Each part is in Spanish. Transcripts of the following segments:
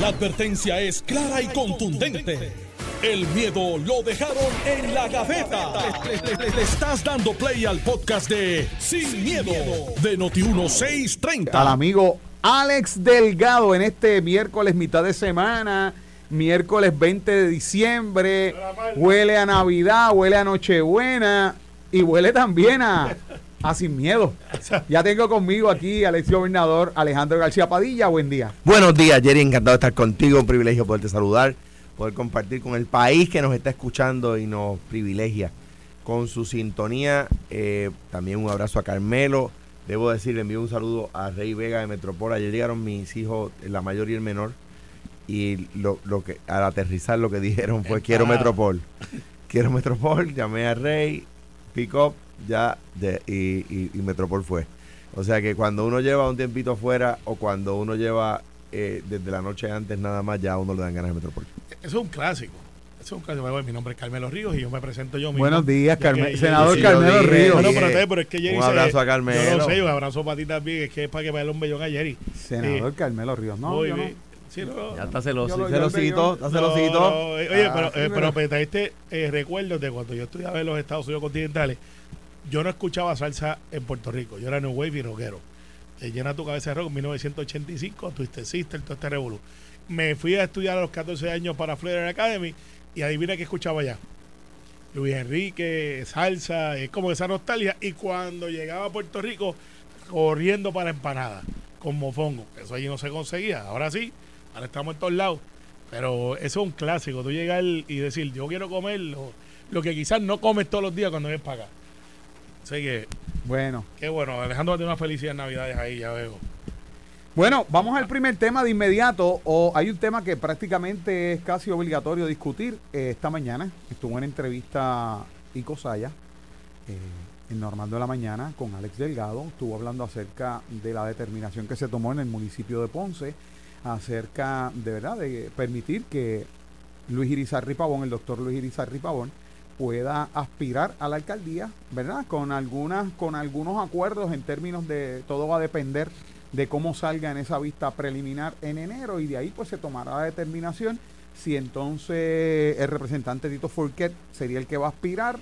La advertencia es clara y contundente. El miedo lo dejaron en la gaveta. Le, estás dando play al podcast de Sin, miedo, de Noti1630. Al amigo Alex Delgado en este miércoles mitad de semana. Miércoles 20 de diciembre. Huele a Navidad, huele a Nochebuena y huele también a, a Sin Miedo. Ya tengo conmigo aquí al ex gobernador Alejandro García Padilla. Buen día. Buenos días, Jerry. Encantado de estar contigo. Un privilegio poderte saludar, poder compartir con el país que nos está escuchando y nos privilegia con su sintonía. Eh, también un abrazo a Carmelo. Debo decir, le envío un saludo a Rey Vega de Metropol. Ayer llegaron mis hijos, la mayor y el menor. Y lo, lo que al aterrizar lo que dijeron fue quiero Metropol. Quiero Metropol, llamé a Rey, pick up, ya de, y, y, y Metropol fue. O sea que cuando uno lleva un tiempito afuera o cuando uno lleva eh, desde la noche antes nada más, ya a uno le dan ganas de Metropol. Eso es un clásico. Eso es un clásico. Bueno, mi nombre es Carmelo Ríos y yo me presento yo mismo. Buenos días, Carme- que- senador sí, Carmelo Ríos. Bueno, Oye, pero, pero es que Jerry un se- abrazo a Yo Carmelo. sé, un abrazo para ti también. Es que es para que me dé un bellón a Jerry. Senador. Carmelo Ríos. No, Muy yo no. bien. Sí, no, Ya está celoso, Yo lo- yo celosito, lo- está celosito. no, Oye, Ah, pero, sí, eh, pero- pero me trajiste eh, recuerdos de cuando yo estudiaba en los Estados Unidos continentales. Yo no escuchaba salsa en Puerto Rico. Yo era New Wave y rockero. Eh, llena tu cabeza de rock en 1985, Twisted Sister, todo este. Me fui a estudiar a los 14 años para Florida Academy y adivina qué escuchaba allá. Luis Enrique, salsa, es como esa nostalgia. Y cuando llegaba a Puerto Rico, corriendo para empanada, con mofongo. Eso allí no se conseguía. Ahora sí, ahora estamos en todos lados. Pero eso es un clásico. Tú llegar y decir, yo quiero comer lo, lo que quizás no comes todos los días cuando vienes para acá. Así que, Bueno. qué bueno. Alejandro tiene una felicidad Navidades ahí, ya veo. Bueno, vamos al primer tema de inmediato. O hay un tema que prácticamente es casi obligatorio discutir. Eh, esta mañana estuvo en entrevista Ico Saya, eh, en Normando de la Mañana, con Alex Delgado. Estuvo hablando acerca de la determinación que se tomó en el municipio de Ponce, acerca de verdad de permitir que Luis Irizarri Pavón, el doctor Luis Irizarri Pavón, pueda aspirar a la alcaldía, ¿verdad? Con algunas, con algunos acuerdos en términos de todo va a depender de cómo salga en esa vista preliminar en enero y de ahí pues se tomará la determinación si entonces el representante Tito Fourquet sería el que va a aspirar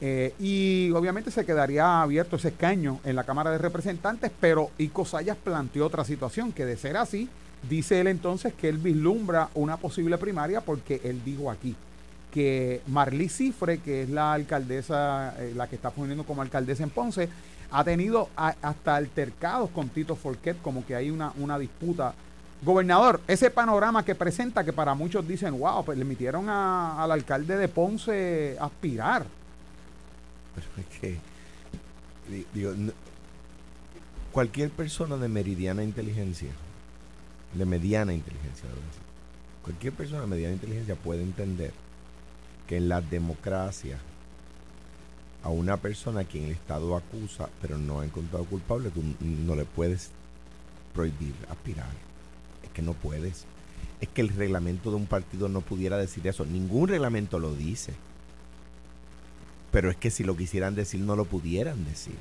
eh, y obviamente se quedaría abierto ese escaño en la Cámara de Representantes, pero Ico Sayas planteó otra situación, que de ser así, dice él entonces que él vislumbra una posible primaria porque él dijo aquí que Marlí Cifre, que es la alcaldesa, eh, la que está poniendo como alcaldesa en Ponce, ha tenido hasta altercados con Tito Forquet, como que hay una, una disputa. Gobernador, ese panorama que presenta, que para muchos dicen, wow, pues le emitieron a- al alcalde de Ponce aspirar. Pero es que, di- digo, cualquier persona de meridiana inteligencia, de mediana inteligencia, cualquier persona de mediana inteligencia puede entender que en la democracia a una persona a quien el Estado acusa pero no ha encontrado culpable, tú no le puedes prohibir aspirar. Es que no puedes. Es que el reglamento de un partido no pudiera decir eso. Ningún reglamento lo dice. Pero es que si lo quisieran decir, no lo pudieran decir.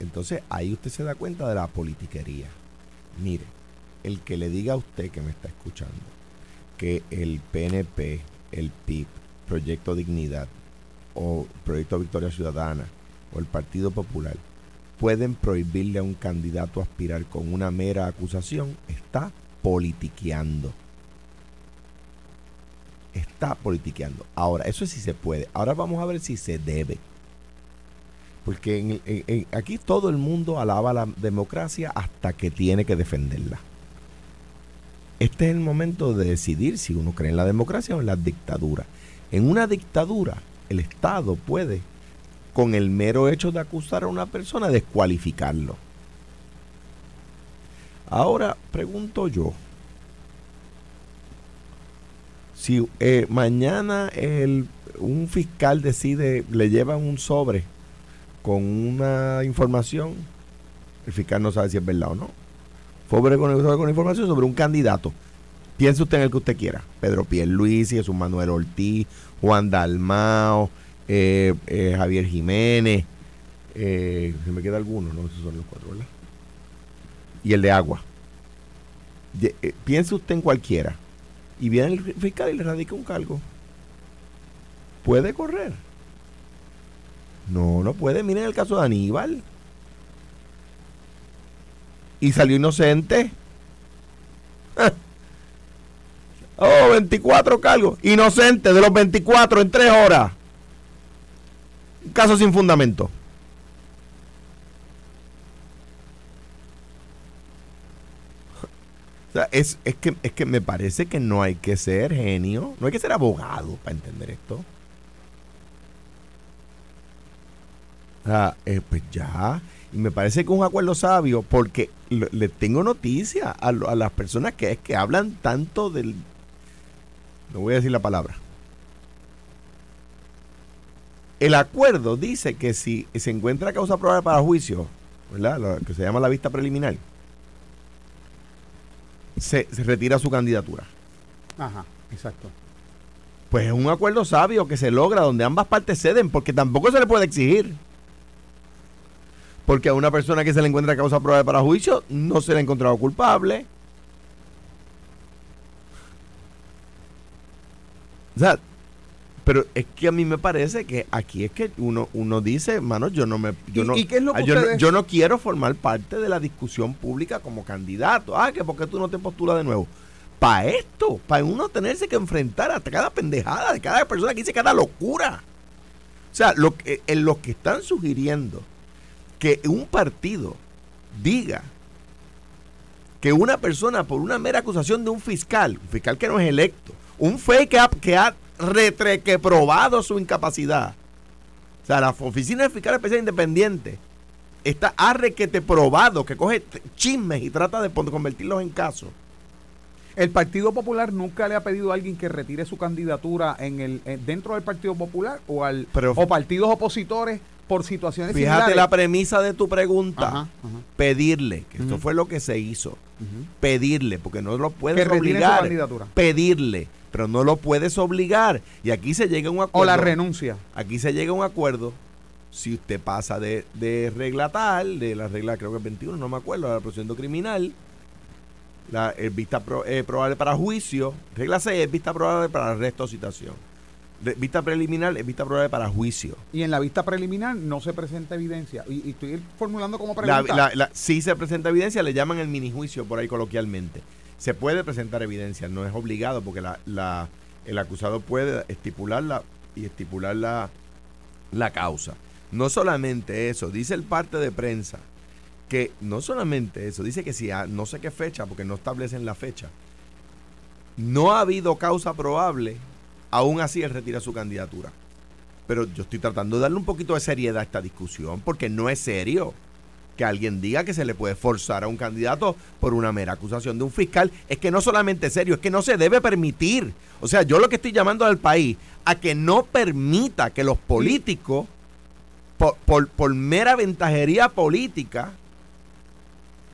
Entonces ahí usted se da cuenta de la politiquería. Mire, el que le diga a usted que me está escuchando que el PNP, el PIB, Proyecto Dignidad o Proyecto Victoria Ciudadana o el Partido Popular pueden prohibirle a un candidato aspirar con una mera acusación, está politiqueando está politiqueando. Ahora, eso sí se puede. Ahora vamos a ver si se debe. Porque en aquí todo el mundo alaba la democracia hasta que tiene que defenderla. Este es el momento de decidir si uno cree en la democracia o en la dictadura. En una dictadura, el Estado puede, con el mero hecho de acusar a una persona, descualificarlo. Ahora pregunto yo, si eh, mañana el, un fiscal decide, le llevan un sobre con una información, el fiscal no sabe si es verdad o no. Sobre con, información sobre un candidato. Piense usted en el que usted quiera. Pedro Pierluisi, Jesús Manuel Ortiz, Juan Dalmao, eh, eh, Javier Jiménez. Eh, se me queda alguno, ¿no? Esos son los cuatro, ¿verdad? Y el de agua. piense usted en cualquiera y viene el fiscal y le radica un cargo. ¿Puede correr? No, no puede. Miren el caso de Aníbal. Y salió inocente. Oh, 24 cargos. Inocente de los 24 en 3 horas. Un caso sin fundamento. O sea, es, es, que, es que me parece que no hay que ser genio, no hay que ser abogado para entender esto. O sea, eh, pues ya. Y me parece que es un acuerdo sabio porque le tengo noticia a, las personas que, que hablan tanto del... No voy a decir la palabra. El acuerdo dice que si se encuentra causa probable para juicio, ¿verdad? Lo que se llama la vista preliminar, se, se retira su candidatura. Ajá, exacto. Pues es un acuerdo sabio que se logra donde ambas partes ceden, porque tampoco se le puede exigir. Porque a una persona que se le encuentra causa probable para juicio no se le ha encontrado culpable. O sea, pero es que a mí me parece que aquí es que uno, uno dice, mano, yo no me, yo ¿Y- no, y qué es lo que ah, yo, no- ustedes- yo no quiero formar parte de la discusión pública como candidato. Ah, que porque tú no te postulas de nuevo. Para esto, para uno tenerse que enfrentar a cada pendejada de cada persona que dice cada locura. O sea, lo que, en lo que están sugiriendo que un partido diga que una persona por una mera acusación de un fiscal, un fiscal que no es electo, un fake ha, que ha retreque probado su incapacidad. O sea, la Oficina de Fiscal Especial Independiente está arrequete probado que coge chismes y trata de convertirlos en casos. El Partido Popular nunca le ha pedido a alguien que retire su candidatura en el en- dentro del Partido Popular o al Pero- o partidos opositores por situaciones Fíjate similares. la premisa de tu pregunta. Ajá, ajá. Pedirle, que esto fue lo que se hizo. Pedirle, porque no lo puedes Que retire su obligar. candidatura. Pedirle, pero no lo puedes obligar. Y aquí se llega a un acuerdo. O la renuncia. Aquí se llega a un acuerdo. Si usted pasa de, de regla tal, de la regla creo que es 21, no me acuerdo, la procedimiento criminal, la vista pro- eh, probable para juicio, regla 6 es vista probable para arresto o citación. Vista preliminar es vista probable para juicio. Y en la vista preliminar no se presenta evidencia. Y, y estoy formulando como pregunta. la- la- si se presenta evidencia, le llaman el mini juicio por ahí coloquialmente. Se puede presentar evidencia, no es obligado porque la- el acusado puede estipularla y estipular la, la causa. No solamente eso, dice el parte de prensa que no solamente eso, dice que si a no sé qué fecha, porque no establecen la fecha, no ha habido causa probable, aún así él retira su candidatura. Pero yo estoy tratando de darle un poquito de seriedad a esta discusión, porque no es serio que alguien diga que se le puede forzar a un candidato por una mera acusación de un fiscal. Es que no solamente es serio, es que no se debe permitir. O sea, yo lo que estoy llamando al país a que no permita que los políticos, por, por- por mera ventajería política,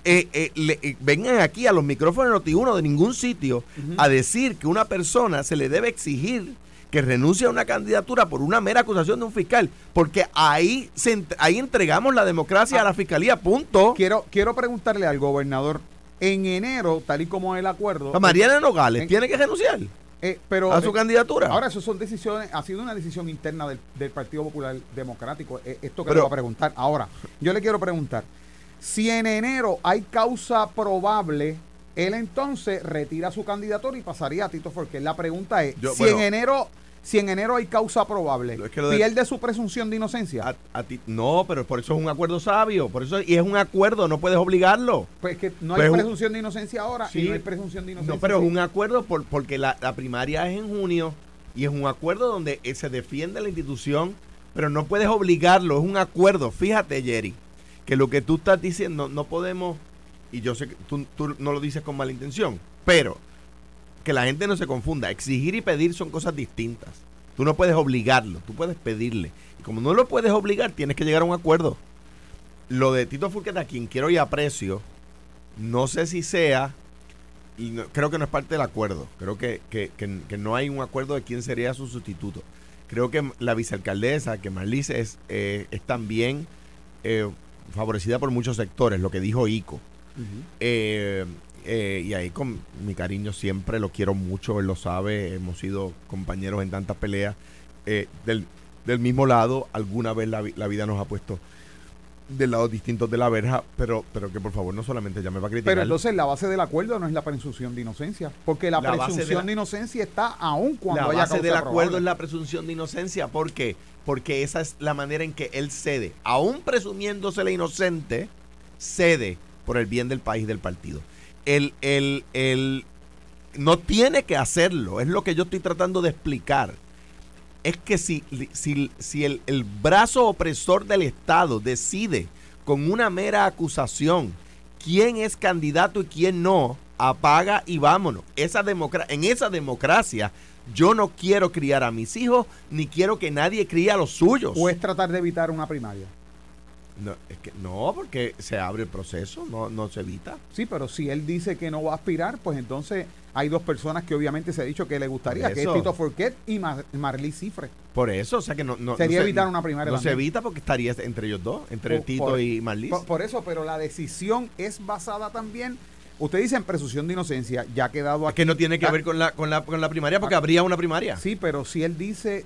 eh, eh, le- eh, vengan aquí a los micrófonos de Noti1 de ningún sitio a decir que una persona se le debe exigir que renuncie a una candidatura por una mera acusación de un fiscal, porque ahí se ahí entregamos la democracia a la fiscalía, punto. Quiero, quiero preguntarle al gobernador. En enero, tal y como es el acuerdo. A Mariana Nogales en- tiene que renunciar eh, pero, a su eh, candidatura. Ahora, eso son decisiones, ha sido una decisión interna del, del Partido Popular Democrático. eh, esto que Pero- le voy a preguntar. Ahora, yo le quiero preguntar: si en enero hay causa probable, él entonces retira su candidatura y pasaría a Tito Forqué. La pregunta es: Yo- si bueno. en enero. Si en enero hay causa probable, Es que de- pierde su presunción de inocencia. A- a ti- no, pero por eso es un acuerdo sabio, por eso y es un acuerdo, no puedes obligarlo. pues es que no pues hay un- presunción de inocencia ahora y Sí. no hay presunción de inocencia. No, pero es un acuerdo por- porque la, la primaria es en junio y es un acuerdo donde eh, se defiende la institución, pero no puedes obligarlo, es un acuerdo. Fíjate, Jerry, que lo que tú estás diciendo no podemos, y yo sé que tú, tú no lo dices con mala intención, pero que la gente no se confunda, exigir y pedir son cosas distintas. Tú no puedes obligarlo, tú puedes pedirle. Y como no lo puedes obligar, tienes que llegar a un acuerdo. Lo de Tito Furqueta, a quien quiero y aprecio, no sé si sea y creo que no es parte del acuerdo. Creo que, que- que- que no hay un acuerdo de quién sería su sustituto. Creo que la vicealcaldesa, que Marlice es, eh, es también eh, favorecida por muchos sectores, lo que dijo Ico. Eh, eh, y ahí con mi cariño siempre lo quiero mucho, él lo sabe, hemos sido compañeros en tantas peleas eh, del, del mismo lado, alguna vez la, la vida nos ha puesto del lado distintos de la verja, pero, pero que por favor no solamente llame para criticar. Pero entonces la base del acuerdo no es la presunción de inocencia, porque la, La base de presunción la- de, inocencia está aún cuando la haya base causa del acuerdo probable. es la presunción de inocencia. ¿Por qué? Porque esa es la manera en que él cede. Aún presumiéndose la inocente, cede por el bien del país y del partido. Él, él, él no tiene que hacerlo. Es lo que yo estoy tratando de explicar. Es que si, si, si el, el brazo opresor del Estado decide con una mera acusación quién es candidato y quién no, apaga y vámonos. Esa en esa democracia yo no quiero criar a mis hijos ni quiero que nadie críe a los suyos. O es tratar de evitar una primaria. No, es que, no, porque se abre el proceso, no, no se evita. Sí, pero si él dice que no va a aspirar, pues entonces hay dos personas que obviamente se ha dicho que le gustaría, que es. Tito Forquet y Mar Cifre. Por eso, o sea que no, no Sería no se- evitar una primaria No se evita porque estaría entre ellos dos, entre Por- Tito por- y. Por, por eso, pero la decisión es basada también, usted dice en presunción de inocencia, ya ha quedado Es aquí. que no tiene que Ah, ver con la, con la, con la primaria porque habría una primaria. Sí, pero si él dice,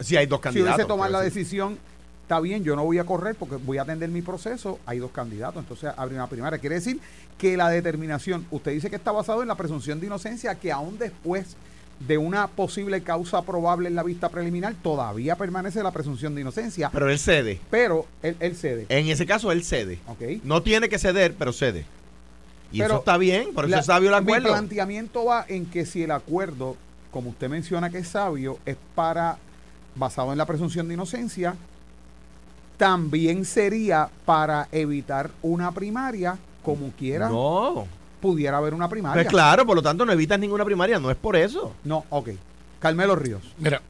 Si hay dos si candidatos. hubiese tomado quiero la decisión, está bien, yo no voy a correr porque voy a atender mi proceso, hay dos candidatos, entonces habría una primaria. Quiere decir que la determinación, usted dice que está basado en la presunción de inocencia, que aún después de una posible causa probable en la vista preliminar, todavía permanece la presunción de inocencia, Pero él cede. pero él, él cede. En ese caso, él cede. No tiene que ceder, pero cede. Y Pero eso está bien, por eso La- es sabio el Mi acuerdo. planteamiento va en que si el acuerdo, como usted menciona que es sabio, es para basado en la presunción de inocencia, también sería para evitar una primaria, como quiera, No. pudiera haber una primaria. Pues claro, por lo tanto no evitas ninguna primaria, no es por eso. No, ok. Carmelo Ríos. Mira,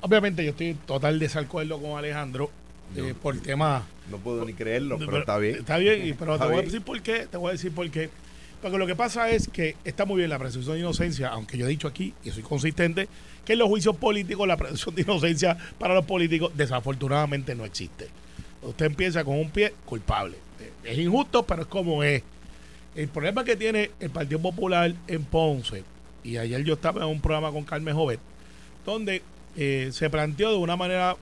obviamente yo estoy en total desacuerdo con Alejandro eh, por tema. No puedo ni creerlo, pero, pero- está bien. Está bien, y- pero Está te voy a decir por qué. Te voy a decir por qué. Porque lo que pasa es que está muy bien la presunción de inocencia, aunque yo he dicho aquí, y soy consistente, que en los juicios políticos la presunción de inocencia para los políticos desafortunadamente no existe. Usted empieza con un pie culpable. Es injusto, pero es como es. El problema que tiene el Partido Popular en Ponce, y ayer yo estaba en un programa con Carmen Jovet, donde eh, se planteó de una manera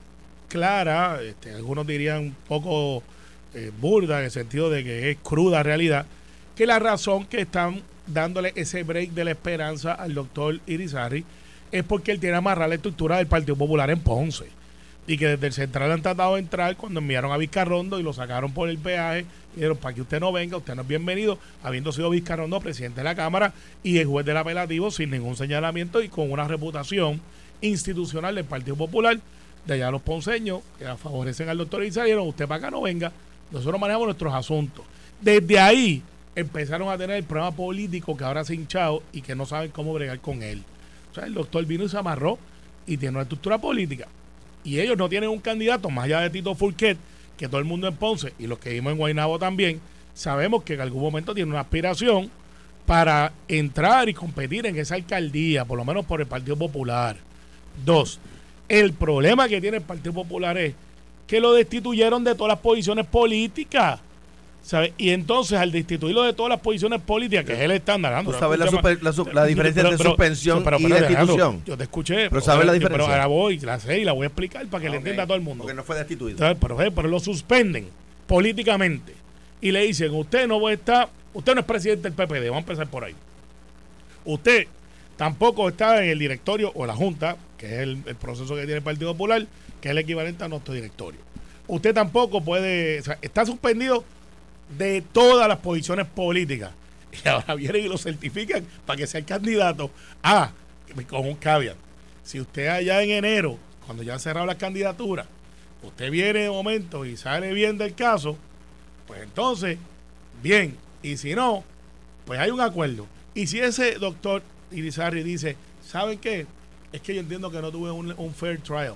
clara, este, algunos dirían un poco eh, burda, en el sentido de que es cruda realidad, que la razón que están dándole ese break de la esperanza al doctor Irizarry es porque él tiene amarrada la estructura del Partido Popular en Ponce. Y que desde el central han tratado de entrar cuando enviaron a Vizcarrondo y lo sacaron por el peaje. Y dijeron, para que usted no venga, usted no es bienvenido, habiendo sido Vizcarrondo presidente de la Cámara y el juez del apelativo sin ningún señalamiento y con una reputación institucional del Partido Popular de allá los ponceños que favorecen al doctor Irizarry. Dijeron, usted para acá no venga, nosotros manejamos nuestros asuntos. Desde ahí empezaron a tener el problema político que ahora se ha hinchado y que no saben cómo bregar con él. O sea, el doctor vino y se amarró y tiene una estructura política. Y ellos no tienen un candidato más allá de Tito Fulquet, que todo el mundo en Ponce y los que vimos en Guaynabo también, sabemos que en algún momento tiene una aspiración para entrar y competir en esa alcaldía, por lo menos por el Partido Popular. Dos, el problema que tiene el Partido Popular es que lo destituyeron de todas las posiciones políticas. ¿sabe? Y entonces, al destituirlo de todas las posiciones políticas, que es el estándar, Alejandro, Tú sabes la, escúchame. super- la su- la diferencia entre suspensión pero- y pero, destitución. Yo te escuché. Pero ¿sabes la oye, diferencia? Pero ahora voy, la sé y la voy a explicar para que le Ok, entienda a todo el mundo. Porque no fue destituido. Pero, eh, pero lo suspenden políticamente y le dicen, usted no va a estar, usted no es presidente del PPD, vamos a empezar por ahí. Usted tampoco está en el directorio o la Junta, que es el, proceso que tiene el Partido Popular, que es el equivalente a nuestro directorio. Usted tampoco puede, está suspendido de todas las posiciones políticas. Y ahora vienen y lo certifican para que sea el candidato. Ah, con un caveat. Si usted allá en enero, cuando ya han cerrado las candidaturas, usted viene de momento y sale bien del caso, pues entonces, bien. Y si no, pues hay un acuerdo. Y si ese doctor Irizarry dice, ¿saben qué? Es que yo entiendo que no tuve un, un fair trial.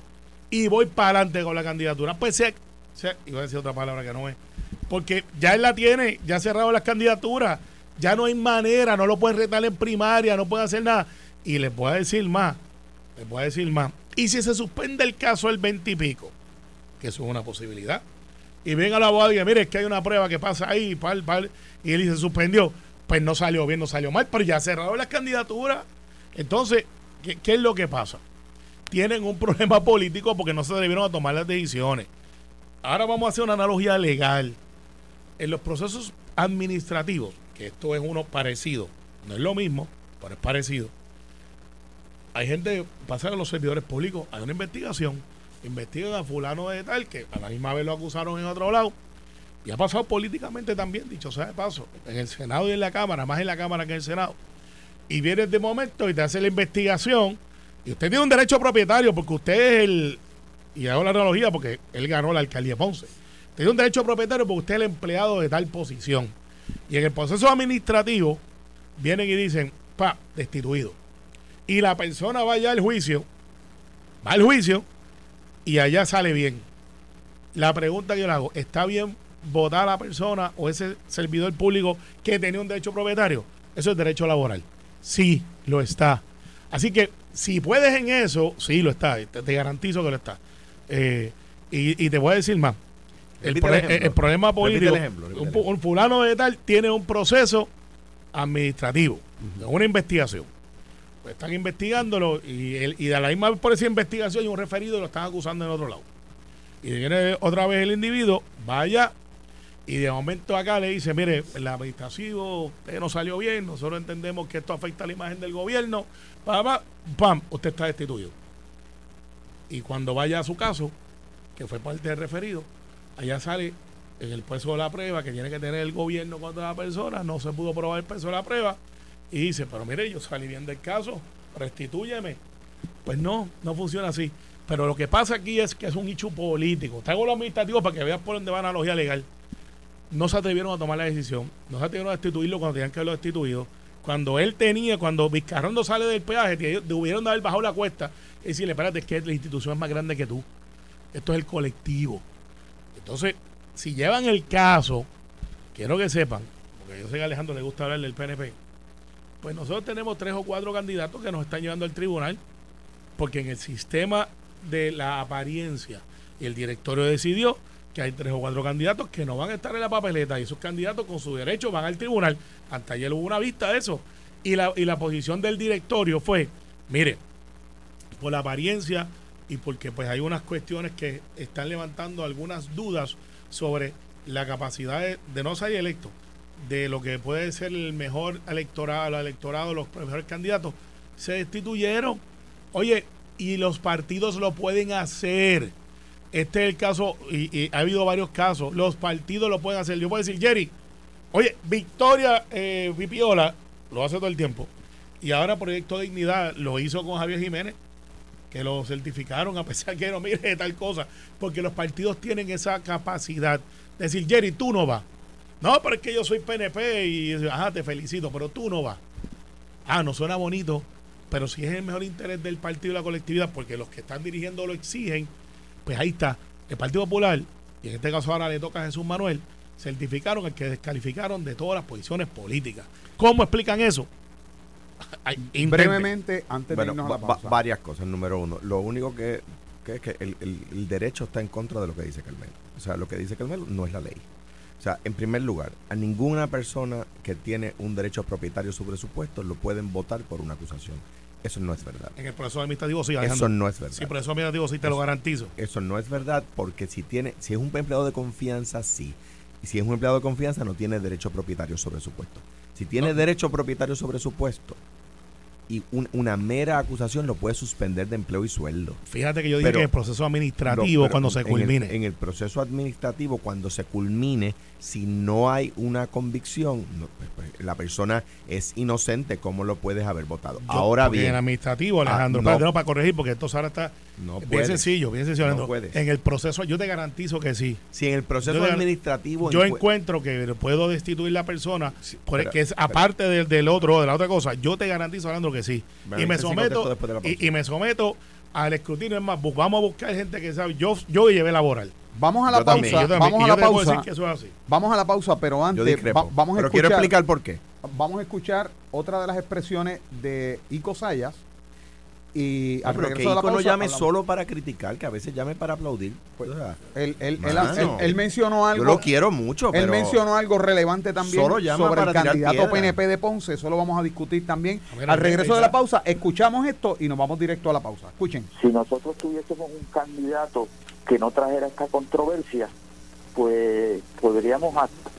Y voy para adelante con la candidatura. Pues se, se- iba a decir otra palabra que no es. Porque ya él la tiene, ya ha cerrado las candidaturas. Ya no hay manera, no lo pueden retar en primaria, no pueden hacer nada. Y les voy a decir más, les voy a decir más. Y si se suspende el caso el 20 y pico, que eso es una posibilidad, y venga la abogado y diga, mire, es que hay una prueba que pasa ahí, pal, pal, y él dice, suspendió. pues no salió bien, no salió mal, pero ya cerraron las candidaturas. Entonces, ¿qué, es lo que pasa? Tienen un problema político porque no se debieron a tomar las decisiones. Ahora vamos a hacer una analogía legal. En los procesos administrativos, que esto es uno parecido, no es lo mismo, pero es parecido. Hay gente, pasa con los servidores públicos, hay una investigación, investigan a fulano de tal, que a la misma vez lo acusaron en otro lado, y ha pasado políticamente también, dicho sea de paso, en el Senado y en la Cámara, más en la Cámara que en el Senado. Y viene de momento y te hace la investigación, y usted tiene un derecho propietario porque usted es el, y hago la analogía porque él ganó la alcaldía Ponce, tiene un derecho propietario porque usted es el empleado de tal posición. Y en el proceso administrativo vienen y dicen, pa, destituido. Y la persona va allá al juicio, va al juicio y allá sale bien. La pregunta que yo le hago, ¿está bien votar a la persona o ese servidor público que tenía un derecho propietario? Eso es derecho laboral. Sí, lo está. Así que si puedes en eso, sí lo está. Te, te garantizo que lo está. Eh, y, y te voy a decir más. El, pro- el problema el político, ejemplo, un, fulano de tal tiene un proceso administrativo, una investigación. Pues están investigándolo y, el- y de la misma por esa investigación y un referido lo están acusando en otro lado. Y viene otra vez el individuo, vaya, y de momento acá le dice, mire, el administrativo usted no salió bien, nosotros entendemos que esto afecta a la imagen del gobierno, pam, pam, usted está destituido. Y cuando vaya a su caso, que fue parte del referido, allá sale en el peso de la prueba que tiene que tener el gobierno contra la persona, no se pudo probar el peso de la prueba, y dice, pero mire, yo salí bien del caso, restitúyeme. Pues no, no funciona así. Pero lo que pasa aquí es que es un hecho político. Traigo lo administrativo para que veas por dónde va la analogía legal. No se atrevieron a tomar la decisión, no se atrevieron a destituirlo cuando tenían que haberlo destituido. Cuando él tenía, cuando Vizcarrondo sale del peaje, debieron de haber bajado la cuesta y decirle, espérate, es que la institución es más grande que tú. Esto es el colectivo. Entonces, si llevan el caso, quiero que sepan, porque yo sé que a Alejandro le gusta hablar del PNP, pues nosotros tenemos tres o cuatro candidatos que nos están llevando al tribunal, porque en el sistema de la apariencia el directorio decidió que hay tres o cuatro candidatos que no van a estar en la papeleta y esos candidatos con su derecho van al tribunal. Hasta ayer hubo una vista de eso. Y la, y la posición del directorio fue, mire, por la apariencia y porque pues hay unas cuestiones que están levantando algunas dudas sobre la capacidad de, no ser electo, de lo que puede ser el mejor electorado, el electorado, los mejores candidatos, se destituyeron. Oye, y los partidos lo pueden hacer. Este es el caso, y, ha habido varios casos. Los partidos lo pueden hacer. Yo puedo decir, Jerry, oye, Victoria eh, Pipiola lo hace todo el tiempo. Y ahora Proyecto Dignidad lo hizo con Javier Jiménez, que lo certificaron a pesar que no mire tal cosa. Porque los partidos tienen esa capacidad de decir, Jerry, tú no vas. No, pero es que yo soy PNP y, ajá, te felicito, pero tú no vas. Ah, no suena bonito, pero si es el mejor interés del partido y la colectividad, porque los que están dirigiendo lo exigen, pues ahí está. El Partido Popular, y en este caso ahora le toca a Jesús Manuel, certificaron el que descalificaron de todas las posiciones políticas. ¿Cómo explican eso? Brevemente, antes Bueno, de irnos a la va- pausa. varias cosas. Número uno, lo único que, que es que el, el- el derecho está en contra de lo que dice Carmelo. O sea, lo que dice Carmelo no es la ley. O sea, en primer lugar, a ninguna persona que tiene un derecho propietario sobre su puesto lo pueden votar por una acusación. Eso no es verdad. En el proceso administrativo sí, Eso Alejandro. no es verdad. Sí, proceso administrativo sí te lo Eso- garantizo. Eso no es verdad porque si tiene, si es un empleado de confianza, sí. Y si es un empleado de confianza, no tiene derecho propietario sobre su puesto. Si tiene No. derecho propietario sobre su puesto y un- una mera acusación lo puede suspender de empleo y sueldo. Fíjate que yo dije Pero- que el proceso administrativo, No, cuando se en el- culmine. En el, proceso administrativo, cuando se culmine, si no hay una convicción, no, pues, pues, la persona es inocente, ¿cómo lo puedes haber votado? Yo- Ahora porque En bien, administrativo, Ah, Alejandro, no. espérate, no, para corregir, porque esto ahora está no bien sencillo, bien sencillo, No puedes. En el proceso, yo te garantizo que sí. Si en el proceso Yo administrativo... Yo encue- encuentro que puedo destituir la persona, pero- que es pero- aparte del, del otro, de la otra cosa. Yo te garantizo, Alejandro, que sí. Bueno, y me sí someto de y, y me someto al escrutinio. Es más, vamos a buscar gente que sabe. Yo, yo llevé laboral. Vamos a la Yo también, pausa. Yo también, vamos a la pausa. decir que eso es así. Vamos a la pausa, pero antes va- vamos a pero escuchar, quiero explicar por qué. vamos a escuchar otra de las expresiones de Ico Sayas Y No, al pero que regreso de la Ico no pausa, llame hablamos. solo para criticar, que a veces llame para aplaudir. Pues, O sea, Él, él- él- Mano, él- él mencionó algo. yo lo quiero mucho, Él mencionó algo relevante también Solo llama sobre el para candidato piedra. PNP de Ponce. Eso lo vamos a discutir también. A ver, Al regreso de la pausa, escuchamos esto y nos vamos directo a la pausa. Escuchen. si nosotros tuviésemos un candidato que no trajera esta controversia, pues podríamos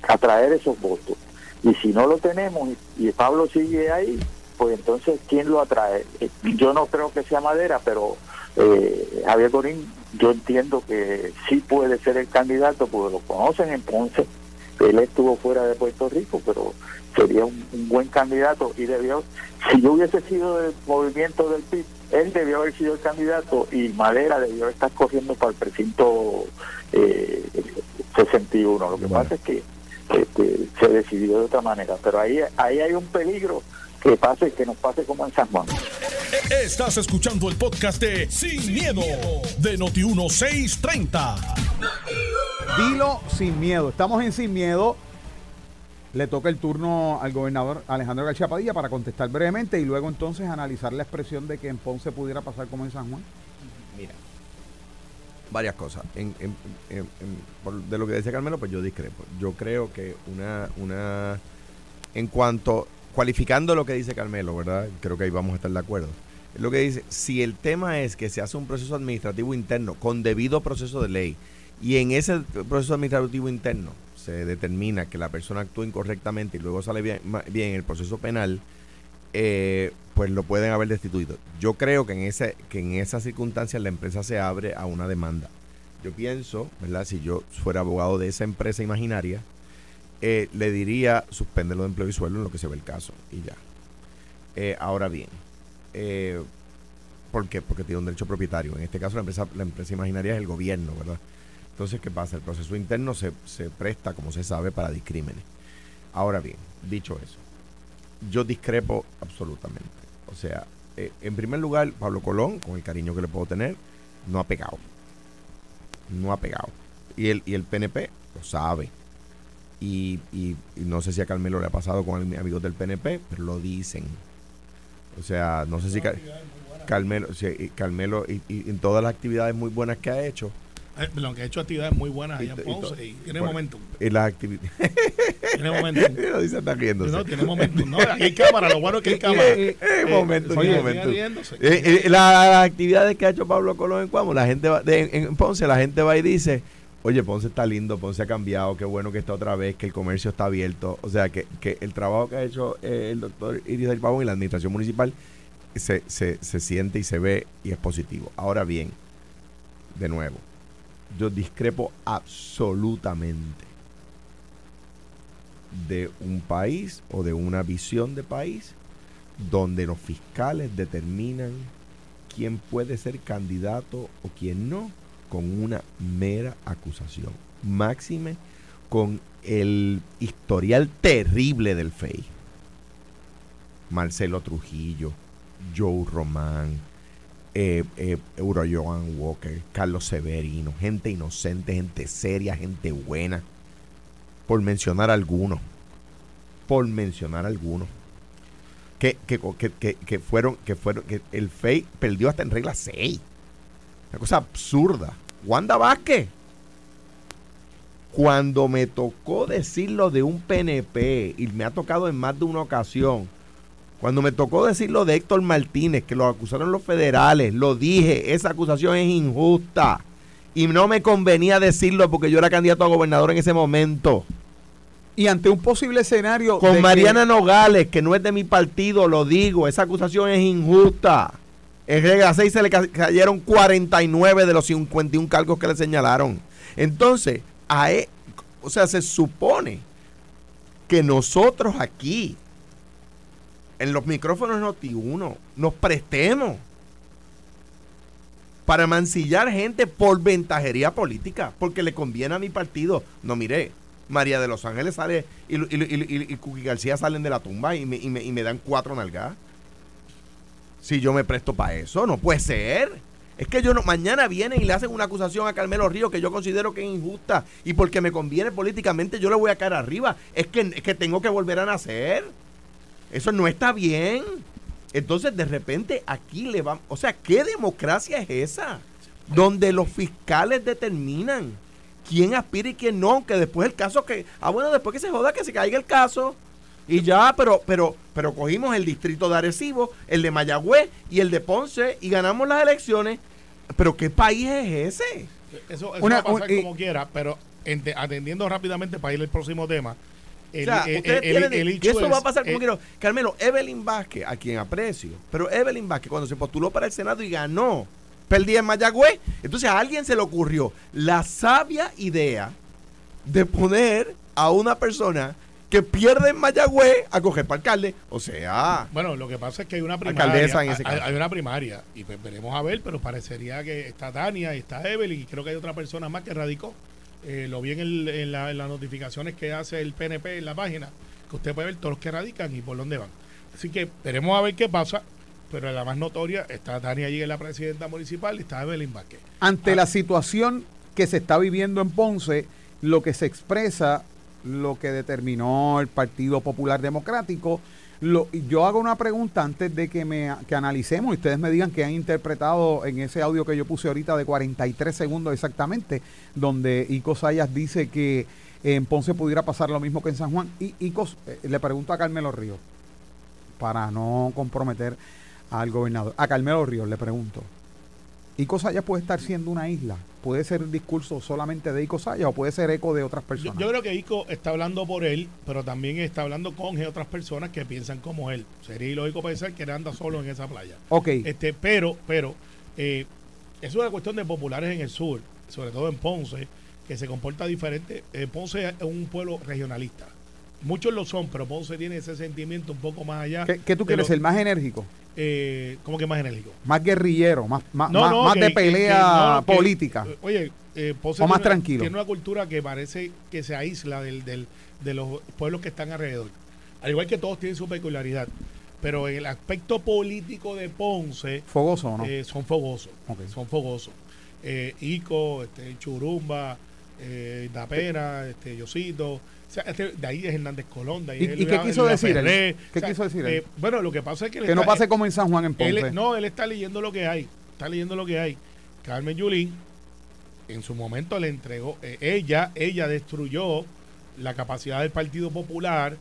atraer esos votos. Y si no lo tenemos y Pablo sigue ahí, pues entonces, ¿quién lo atrae? Eh, Yo no creo que sea Madera, pero eh, Javier Corín, yo entiendo que sí puede ser el candidato, porque lo conocen en Ponce. Él estuvo fuera de Puerto Rico, pero sería un, un buen candidato y debió, si yo hubiese sido del movimiento del PIB, él debió haber sido el candidato y Madera debió estar corriendo para el precinto eh, 61. Lo que Bueno. pasa es que este, se decidió de otra manera, pero ahí, ahí hay un peligro que pase, que nos pase como en San Juan. Estás escuchando el podcast de Sin, miedo, de Noti1630. Dilo sin miedo. Estamos en Sin Miedo. Le toca el turno al gobernador Alejandro García Padilla para contestar brevemente y luego entonces analizar la expresión de que en Ponce pudiera pasar como en San Juan. Mira, varias cosas. En, en- en- en- por- de lo que decía Carmelo, pues yo discrepo. Yo creo que una, una, en cuanto, cualificando lo que dice Carmelo, ¿verdad? Creo que ahí vamos a estar de acuerdo. Lo que dice, si el tema es que se hace un proceso administrativo interno con debido proceso de ley y en ese proceso administrativo interno se determina que la persona actuó incorrectamente y luego sale bien el proceso penal, eh, pues lo pueden haber destituido. Yo creo que en ese que en esas circunstancias la empresa se abre a una demanda. Yo pienso, ¿verdad? Si yo fuera abogado de esa empresa imaginaria, eh, le diría suspéndelo de empleo y sueldo en lo que se ve el caso y ya. Eh, ahora bien, eh, ¿por qué? Porque tiene un derecho propietario. En este caso la empresa, la empresa imaginaria es el gobierno, ¿verdad? Entonces, ¿qué pasa? El proceso interno se, se presta, como se sabe, para discrímenes. Ahora bien, dicho eso, yo discrepo absolutamente. O sea, en primer lugar, Pablo Colón, con el cariño que le puedo tener, no ha pegado. No ha pegado. Y el, y el PNP lo sabe. Y, y- y no sé si a Carmelo le ha pasado con amigos del PNP, pero lo dicen. O sea, no sé si Car- Carmelo, Carmelo y, y en todas las actividades muy buenas que ha hecho, Eh, Lo que ha hecho actividades muy buenas allá en Ponce y tiene bueno. momentum. y las actividades... Tiene momentum. lo dice, está riéndose. No, tiene momentum. No, aquí hay cámara, lo bueno es que hay cámara. Eh, eh, momento, oye, momento. Eh, eh, la- las actividades que ha hecho Pablo Colón en Cuamo, la gente va, de- en Ponce, la gente va y dice, oye, Ponce está lindo, Ponce ha cambiado, qué bueno que está otra vez, que el comercio está abierto. O sea, que, que el trabajo que ha hecho eh, el doctor Iris del Pavón y la administración municipal se, se, se siente y se ve y es positivo. Ahora bien, de nuevo, yo discrepo absolutamente de un país o de una visión de país donde los fiscales determinan quién puede ser candidato o quién no con una mera acusación. Máxime con el historial terrible del FEI. Marcelo Trujillo, Joe Román, eh, eh, Euro Joan Walker, Carlos Severino, gente inocente, gente seria, gente buena, por mencionar algunos, por mencionar algunos, que, que, que, que, fueron, que fueron, que el FEI perdió hasta en regla 6. Una cosa absurda. Wanda Vázquez. Cuando me tocó decirlo de un PNP, y me ha tocado en más de una ocasión, cuando me tocó decirlo de Héctor Martínez, que lo acusaron los federales, lo dije, esa acusación es injusta. Y no me convenía decirlo porque yo era candidato a gobernador en ese momento. Y ante un posible escenario. Con que- Mariana Nogales, que no es de mi partido, lo digo, esa acusación es injusta. En regla 6 se le ca- cayeron 49 de los 51 cargos que le señalaron. Entonces, a e- o sea, se supone que nosotros aquí, en los micrófonos Noti1, nos prestemos para mancillar gente por ventajería política, porque le conviene a mi partido. No, mire, María de los Ángeles sale y, y, García salen de la tumba y me, me dan cuatro nalgadas. Si yo me presto para eso, no puede ser. Es que yo no, mañana vienen y le hacen una acusación a Carmelo Río que yo considero que es injusta y porque me conviene políticamente yo le voy a caer arriba. Es que, es que tengo que volver a nacer. Eso no está bien. Entonces, de repente, aquí le van. O sea, ¿qué democracia es esa? Donde los fiscales determinan quién aspira y quién no, aunque después el caso que. Ah, bueno, después que se joda, que se caiga el caso. Y ya, pero, pero, pero cogimos el distrito de Arecibo, el de Mayagüez y el de Ponce y ganamos las elecciones. Pero ¿qué país es ese? Eso, eso Una- va a pasar un- y- como quiera, pero ente- atendiendo rápidamente para ir al próximo tema. El, o sea, el- ustedes el- tienen- eso va a pasar como eh, quiero. Carmelo, Evelyn Vázquez, a quien aprecio, pero Evelyn Vázquez cuando se postuló para el Senado y ganó, perdía en Mayagüez, entonces a alguien se le ocurrió la sabia idea de poner a una persona que pierde en Mayagüez a coger para alcalde. O sea, Bueno, lo que pasa es que hay una primaria. Alcaldesa en ese hay, caso. hay una primaria y pues veremos a ver, pero parecería que está Tania y está Evelyn y creo que hay otra persona más que radicó. Eh, lo vi en, el- en la- en las notificaciones que hace el PNP en la página, que usted puede ver todos los que radican y por dónde van. Así que veremos a ver qué pasa, pero la más notoria está Tania allí en la presidenta municipal y está Evelyn Vázquez. Ante Ah. la situación que se está viviendo en Ponce, lo que se expresa, lo que determinó el Partido Popular Democrático, lo, yo hago una pregunta antes de que me que analicemos y ustedes me digan que han interpretado en ese audio que yo puse ahorita de 43 segundos exactamente, donde Ico Sayas dice que en Ponce pudiera pasar lo mismo que en San Juan. Y Ico, eh, le pregunto a Carmelo Ríos, para no comprometer al gobernador. A Carmelo Ríos le pregunto. Ico Sayas puede estar siendo una isla. Puede ser un discurso solamente de Ico Sayas o puede ser eco de otras personas. yo creo que Ico está hablando por él, pero también está hablando con otras personas que piensan como él. Sería ilógico pensar que él anda solo en esa playa. ok, Este, pero, pero, eh, es una cuestión de populares en el sur, sobre todo en Ponce, que se comporta diferente. Eh, Ponce es un pueblo regionalista. Muchos lo son, pero Ponce tiene ese sentimiento un poco más allá. ¿Qué, qué tú quieres lo- ser? ¿Más enérgico? Eh, ¿Cómo que más enérgico? ¿Más guerrillero? ¿Más, más, No, más- no, más que- de pelea que no, que- política? eh, oye, eh, Ponce O más tiene- tranquilo. Tiene una cultura que parece que se aísla del, del- de los pueblos que están alrededor. Al igual que todos tienen su peculiaridad. Pero en el aspecto político de Ponce, ¿Fogoso o no? eh, son fogosos. Son fogosos. Eh, Ico, este, Churumba, eh, Dapena, este, Yosito. O sea, este- de ahí es Hernández Colón. De ahí ¿Y- es y qué quiso decir él? ¿Qué quiso decir él? eh, bueno, lo que pasa es que... él que no pase como en San Juan en él- Ponce. no, él está leyendo lo que hay. Está leyendo lo que hay. Carmen Yulín, en su momento le entregó, eh, ella, ella destruyó la capacidad del Partido Popular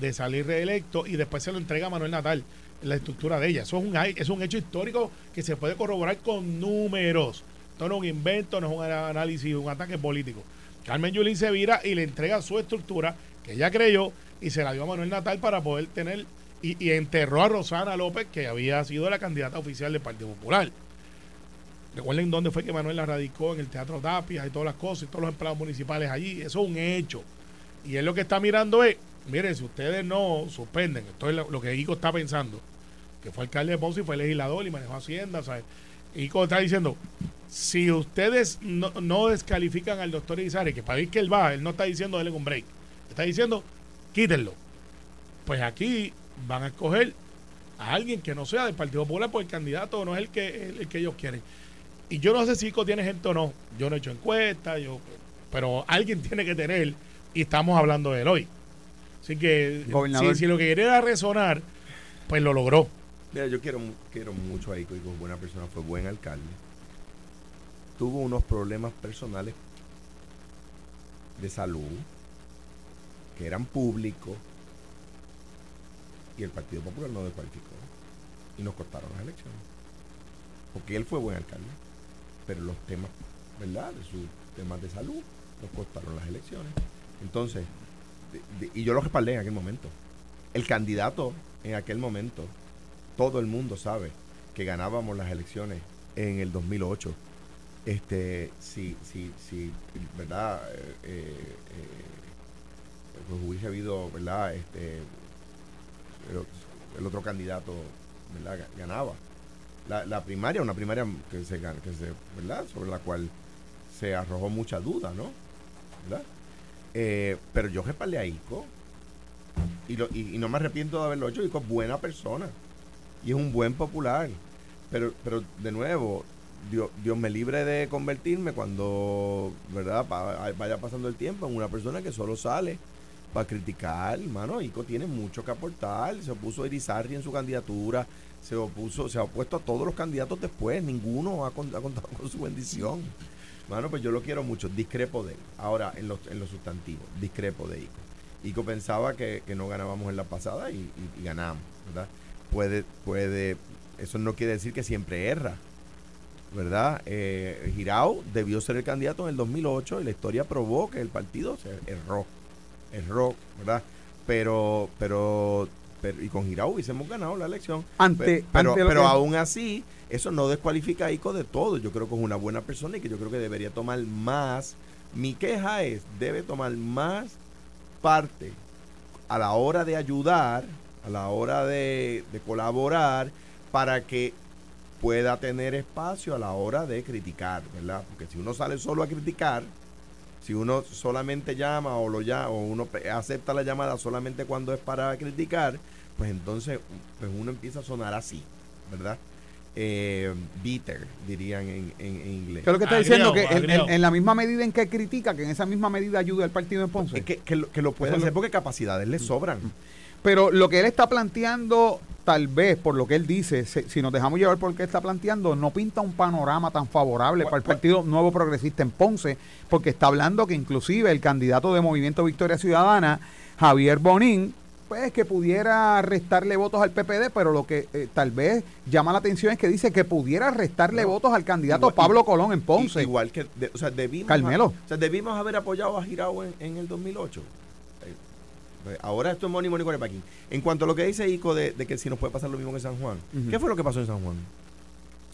de salir reelecto y después se lo entrega a Manuel Natal, la estructura de ella. Eso es un, es un hecho histórico que se puede corroborar con números. Esto no es un invento, no es un análisis, un ataque político. Carmen Yulín se vira y le entrega su estructura que ella creyó y se la dio a Manuel Natal para poder tener y, y enterró a Rosana López, que había sido la candidata oficial del Partido Popular. Recuerden dónde fue que Manuel la radicó en el Teatro Tapia y todas las cosas, y todos los empleados municipales allí. Eso es un hecho. Y él lo que está mirando es, miren, si ustedes no suspenden, esto es lo, lo que Ico está pensando, que fue alcalde de Ponce y fue legislador y manejó Hacienda, ¿sabes? Ico está diciendo, si ustedes no, no descalifican al doctor Izares, que para ir que él va, él no está diciendo denle un break, está diciendo quítenlo. Pues aquí van a escoger a alguien que no sea del Partido Popular, porque el candidato no es el que, el, el que ellos quieren. Y yo no sé si Ico tiene gente o no. Yo no he hecho encuestas, yo, pero alguien tiene que tener, y estamos hablando de él hoy. Así que si, si lo que quería era resonar, pues lo logró. Mira, yo quiero, quiero mucho a Ico. Ico es buena persona, fue buen alcalde. Tuvo unos problemas personales de salud que eran públicos y el Partido Popular no descualificó y nos costaron las elecciones. Porque él fue buen alcalde, pero los temas, ¿verdad? De sus temas de salud nos costaron las elecciones. Entonces, y yo lo respaldé en aquel momento. El candidato en aquel momento todo el mundo sabe que ganábamos las elecciones en el 2008. Este, si, si, si, ¿verdad? Eh, eh, eh, pues hubiese habido, ¿verdad? Este, el, el otro candidato, ¿verdad? Ga- Ganaba. La, primaria, una primaria que se, que se, ¿verdad? Sobre la cual se arrojó mucha duda, ¿no? ¿Verdad? Eh, pero yo respaldé a Ico y, lo- y- no me arrepiento de haberlo hecho. Ico buena persona y es un buen popular. Pero, pero de nuevo, Dios, Dios me libre de convertirme cuando, ¿verdad? Vaya pasando el tiempo en una persona que solo sale para criticar, hermano. Ico tiene mucho que aportar. Se opuso a Irizarri en su candidatura. Se opuso, se ha opuesto a todos los candidatos después. Ninguno ha, con- ha contado con su bendición. Mano, pues yo lo quiero mucho. Discrepo de él. Ahora, en los, en los sustantivos, discrepo de Ico. Ico pensaba que, que no ganábamos en la pasada y- y ganamos, ¿verdad? Puede, puede, eso no quiere decir que siempre erra, ¿verdad? Eh, Girao debió ser el candidato en el 2008 y la historia probó que el partido se erró, erró, ¿verdad? Pero, pero, pero y con Girao hubiésemos ganado la elección. Ante, Pe- pero, ante pero que- aún así, eso no descualifica a Ico de todo. Yo creo que es una buena persona y que yo creo que debería tomar más. Mi queja es, debe tomar más parte a la hora de ayudar, a la hora de, de colaborar, para que pueda tener espacio a la hora de criticar, ¿verdad? Porque si uno sale solo a criticar, si uno solamente llama o lo llama, o uno acepta la llamada solamente cuando es para criticar, pues entonces pues uno empieza a sonar así, ¿verdad? Eh, bitter, dirían en, en- en inglés. ¿Qué es lo que está diciendo? Que en, agriado. en- en la misma medida en que critica, que en esa misma medida ayude al partido en Ponce. Es que, que lo, que lo puede Eso es lo- hacer porque capacidades le sobran. Pero lo que él está planteando, tal vez por lo que él dice, se- si nos dejamos llevar por lo que está planteando, no pinta un panorama tan favorable para el Partido Nuevo Progresista en Ponce, porque está hablando que inclusive el candidato de Movimiento Victoria Ciudadana, Javier Bonín, pues que pudiera restarle votos al PPD, pero lo que eh, tal vez llama la atención es que dice que pudiera restarle No, votos al candidato igual- Pablo Colón en Ponce. Igual que, de- o sea, debimos, Carmelo. o sea, debimos haber apoyado a Girao en, en el 2008. Pues, Ahora esto es money, money, packing. En cuanto a lo que dice Ico de, de que si nos puede pasar lo mismo que en San Juan. ¿Qué fue lo que pasó en San Juan?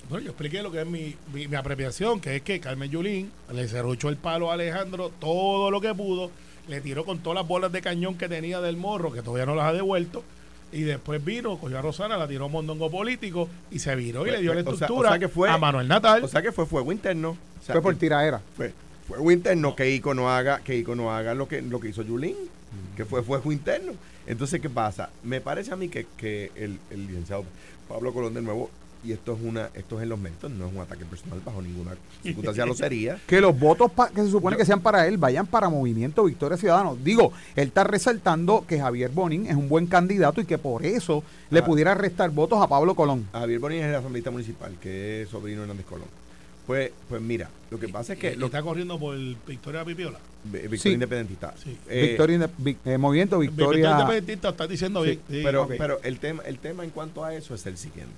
Bueno, yo expliqué lo que es mi, mi, mi apreciación, que es que Carmen Yulín le cerruchó el palo a Alejandro todo lo que pudo, le tiró con todas las bolas de cañón que tenía del morro, que todavía no las ha devuelto, y después vino, cogió a Rosana, la tiró a mondongo político y se viró y Pues, le dio la pues, o sea- estructura o sea que fue- a Manuel Natal. O sea que fue fuego interno. O sea, Fue por tiraera. fue fuego interno que Ico no haga, que Ico no haga lo que, lo que hizo Yulín, que fue fuego interno. Entonces, ¿qué pasa? Me parece a mí que, que el, el licenciado Pablo Colón de nuevo, y esto es una, esto es en los méritos, no es un ataque personal bajo ninguna circunstancia lo sería. que los votos pa- que se supone que sean para él vayan para Movimiento Victoria Ciudadano. Digo, él está resaltando que Javier Bonín es un buen candidato y que por eso le Ah. pudiera restar votos a Pablo Colón. Javier Bonilla es el asambleísta municipal, que es sobrino de Hernández Colón. Pues, pues mira, lo que pasa es que lo, está corriendo por Victoria Pipiola. Victoria Sí. Independentista. Sí. Eh, Victoria Inde- Vi- eh, Movimiento Victoria. Independentista, está diciendo Sí, bien. Sí, pero, pero el tema, el tema en cuanto a eso es el siguiente.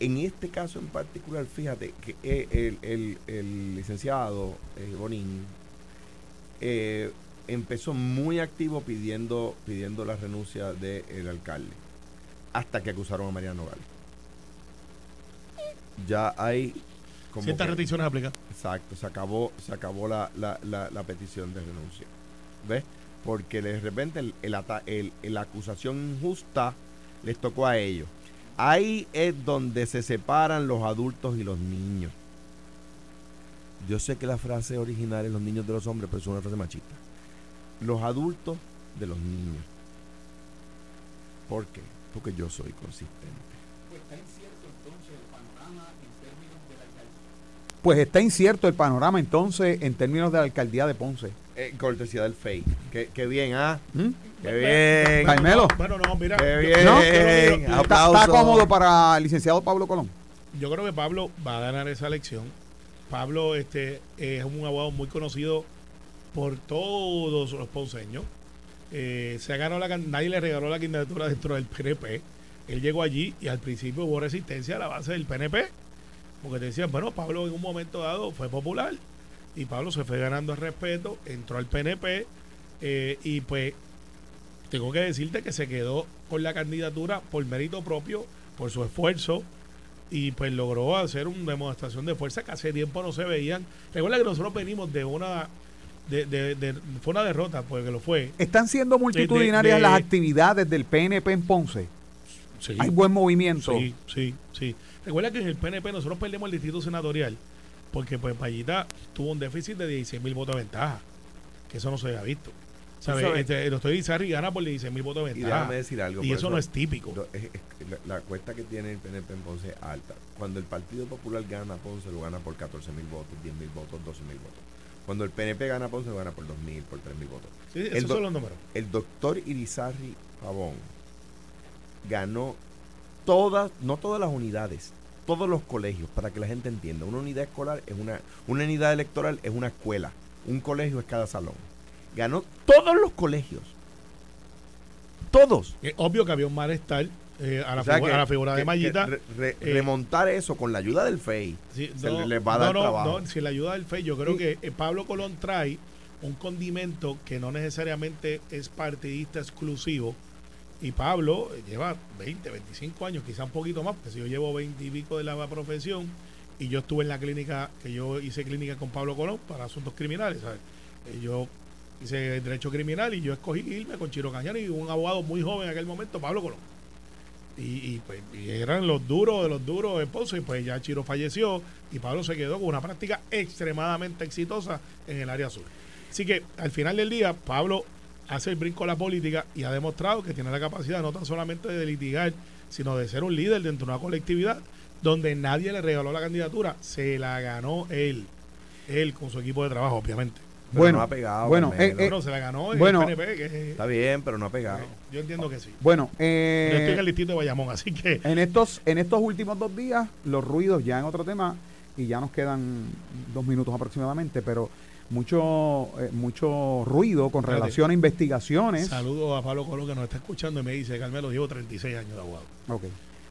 En este caso en particular, fíjate que eh, el, el- el licenciado eh, Bonín eh, empezó muy activo pidiendo, pidiendo la renuncia del alcalde, hasta que acusaron a Mariano Nogales. Ya hay como Ciertas restricciones aplican. Exacto, se acabó, se acabó la, la, la, la petición de renuncia. ¿Ves? Porque de repente el, el ata- el- el- la acusación injusta les tocó a ellos. Ahí es donde se separan los adultos y los niños. Yo sé que la frase original es los niños de los hombres, pero es una frase machista. Los adultos de los niños. ¿Por qué? Porque yo soy consistente. Pues está incierto el panorama entonces en términos de la alcaldía de Ponce. Eh, cortesía del FEI. Qué, qué bien, ¿ah? ¿Mm? Qué bien. Carmelo. Bueno, no, mira. Qué bien. ¿No? yo ¿Está, está cómodo para el licenciado Pablo Colón? Yo creo que Pablo va a ganar esa elección. Pablo este, es un abogado muy conocido por todos los ponceños. Eh, se ha ganado la, nadie le regaló la candidatura dentro del PNP. Él llegó allí y al principio hubo resistencia a la base del PNP. Porque te decían, bueno, Pablo en un momento dado fue popular. Y Pablo se fue ganando el respeto, entró al PNP. eh, y pues tengo que decirte que se quedó con la candidatura por mérito propio, por su esfuerzo y pues logró hacer una demostración de fuerza que hace tiempo no se veían. Recuerda que nosotros venimos de una de, de- de- fue una derrota, porque lo fue. Están siendo multitudinarias las actividades del PNP en Ponce. Sí, Hay buen movimiento. sí, sí, sí. Recuerda que en el PNP nosotros perdemos el distrito senatorial porque pues Payita tuvo un déficit de 16 mil votos de ventaja, que eso no se había visto. ¿Sabes? Este, el doctor Izarri gana por 16 mil votos de Y ventaja. déjame decir algo. Y eso no es típico. lo- es- es- la, la cuesta que tiene el PNP en Ponce es alta. Cuando el Partido Popular gana Ponce, lo gana por 14 mil votos, 10 mil votos, 12 mil votos. Cuando el PNP gana Ponce, gana por 2.000, por 3.000 votos. Sí, esos son los números. El doctor Irizarry Pavón ganó todas, no todas las unidades, todos los colegios, para que la gente entienda. Una unidad escolar es una, una unidad electoral es una escuela, un colegio es cada salón. Ganó todos los colegios. Todos. Es obvio que había un malestar eh, a, la O sea figura, que- a la figura que- de re- re- eh, remontar eso con la ayuda del FEI Sí, se no, les va a dar no, no, trabajo. no, sin la ayuda del FEI, yo creo que eh, Pablo Colón trae un condimento que no necesariamente es partidista exclusivo. Y Pablo lleva 20, 25 años, quizá un poquito más, porque si yo llevo 20 y pico de la profesión y yo estuve en la clínica, que yo hice clínica con Pablo Colón para asuntos criminales, ¿sabes? Eh, Yo hice derecho criminal y yo escogí irme con Chiro Cañano y un abogado muy joven en aquel momento, Pablo Colón. Y, pues, eran los duros de los duros de Ponce, y pues ya Chiro falleció y Pablo se quedó con una práctica extremadamente exitosa en el área sur. Así que al final del día, Pablo hace el brinco a la política y ha demostrado que tiene la capacidad no tan solamente de litigar, sino de ser un líder dentro de una colectividad donde nadie le regaló la candidatura, se la ganó él, él con su equipo de trabajo, obviamente. Pero Bueno, no ha pegado. bueno, eh, Bueno, se la ganó en bueno, el PNP, que es- Está bien, pero no ha pegado. yo entiendo que sí. Bueno, Yo estoy en eh, el distrito de Bayamón, así que en estos, en estos últimos dos días, los ruidos ya en otro tema, y ya nos quedan dos minutos aproximadamente, pero mucho, eh, mucho ruido con Espérate. relación a investigaciones. Saludo a Pablo Colón que nos está escuchando y me dice, Carmelo, llevo 36 años de abogado. Ok.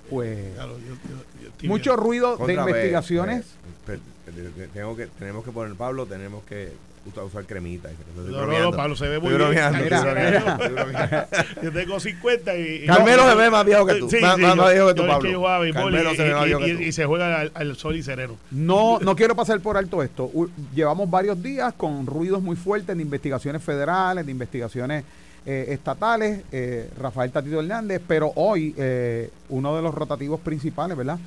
Pues Claro, yo- yo- yo estoy mucho bien. ruido de Contra, investigaciones. ve, ve, ve, tengo que, tenemos que poner, Pablo, tenemos que usar, usar cremita. No, no, no, Pablo se ve muy Estoy bien. Yo tengo 50 y... Carmelo se ve más viejo que tú. Sí, más, sí, más- más yo- viejo que tú, Pablo. que yo jugaba béisbol Carmelo y, se ve más y- viejo que y- tú. y se juega al, al sol y sereno. No, no quiero pasar por alto esto. U- llevamos varios días con ruidos muy fuertes de investigaciones federales, de investigaciones eh, estatales, eh, Rafael Tatito Hernández, pero hoy eh, uno de los rotativos principales, ¿verdad?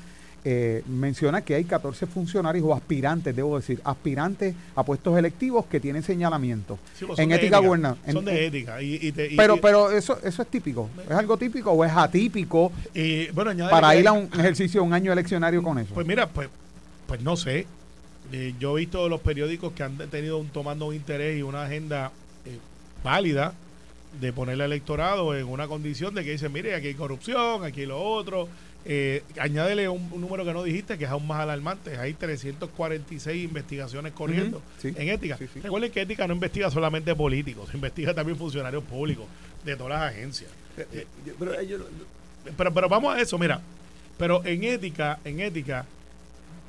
Eh, menciona que hay 14 funcionarios o aspirantes, debo decir, aspirantes a puestos electivos que tienen señalamiento Sí, pues en ética gubernamental. Son de ética. Y, y te- y- Pero, pero eso, eso es típico. ¿Es algo típico o es atípico y, bueno, para ir a un ejercicio, un año eleccionario con eso? Pues mira, pues, pues no sé. Eh, yo he visto los periódicos que han tenido un tomando un interés y una agenda eh, válida de poner al electorado en una condición de que dicen, mire, aquí hay corrupción, aquí hay lo otro. Eh, añádele un, un número que no dijiste, que es aún más alarmante. Hay 346 investigaciones corriendo Ujú, sí. en ética. Sí, sí. Recuerden que ética no investiga solamente políticos, investiga también funcionarios públicos de todas las agencias. Eh, pero ellos- Pero, pero vamos a eso, mira. Pero en ética, en ética,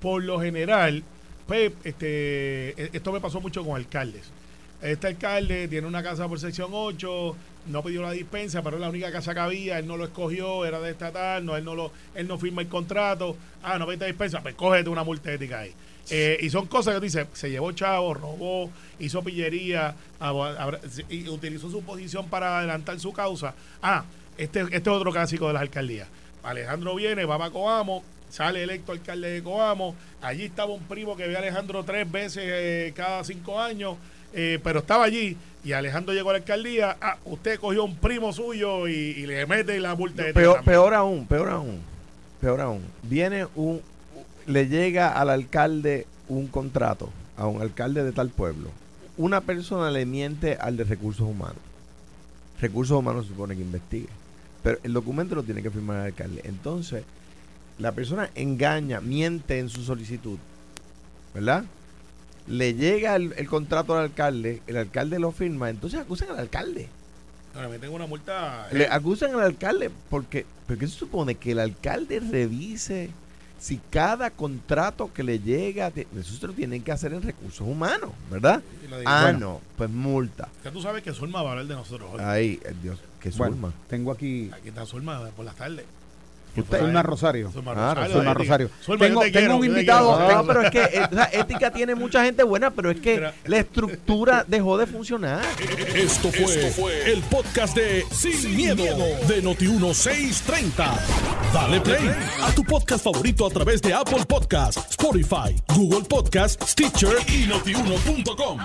por lo general, pues, este, esto me pasó mucho con alcaldes. Este alcalde tiene una casa por sección 8, no pidió la dispensa, pero la única casa que había, él no lo escogió, era de estatal, no, él no lo, él no firma el contrato, ah, no pediste dispensa, pues cógete una multa ética ahí. Eh, y son cosas que tú dices, se llevó chavo, robó, hizo pillería, y utilizó su posición para adelantar su causa. Ah, este, este es otro clásico de las alcaldías. Alejandro viene, va para Coamo, sale electo alcalde de Coamo. Allí estaba un primo que ve a Alejandro tres veces eh, cada cinco años, eh, pero estaba allí. Y Alejandro llegó a la alcaldía. Ah, usted cogió un primo suyo y, y le mete la multa de peor, peor aún, peor aún, peor aún. Viene un, le llega al alcalde un contrato, a un alcalde de tal pueblo. Una persona le miente al de recursos humanos. Recursos humanos se supone que investigue. Pero el documento lo tiene que firmar el alcalde. Entonces, la persona engaña, miente en su solicitud. ¿Verdad? Le llega el, el contrato al alcalde, el alcalde lo firma, entonces acusan al alcalde. Ahora me tengo una multa. eh, Le acusan al alcalde porque, porque se supone que el alcalde revise si cada contrato que le llega, eso se lo tienen que hacer en recursos humanos, ¿verdad? Ah, Bueno. no, pues multa. Ya tú sabes que Zulma va a hablar de nosotros hoy. Eh, Dios, qué Bueno, zulma. tengo aquí Aquí está Zulma por las tardes. Usted- Zulma Rosario. Zulma Ah, Rosario. Zulma ética. Rosario. Zulma, Tengo- te tengo quiero, un te invitado-. No, pero es que eh, o sea, ética tiene mucha gente buena, pero es que la estructura dejó de funcionar. Esto fue, el podcast de Sin, miedo, de Noti1630. Dale play a tu podcast favorito a través de Apple Podcasts, Spotify, Google Podcasts, Stitcher y notiuno.com.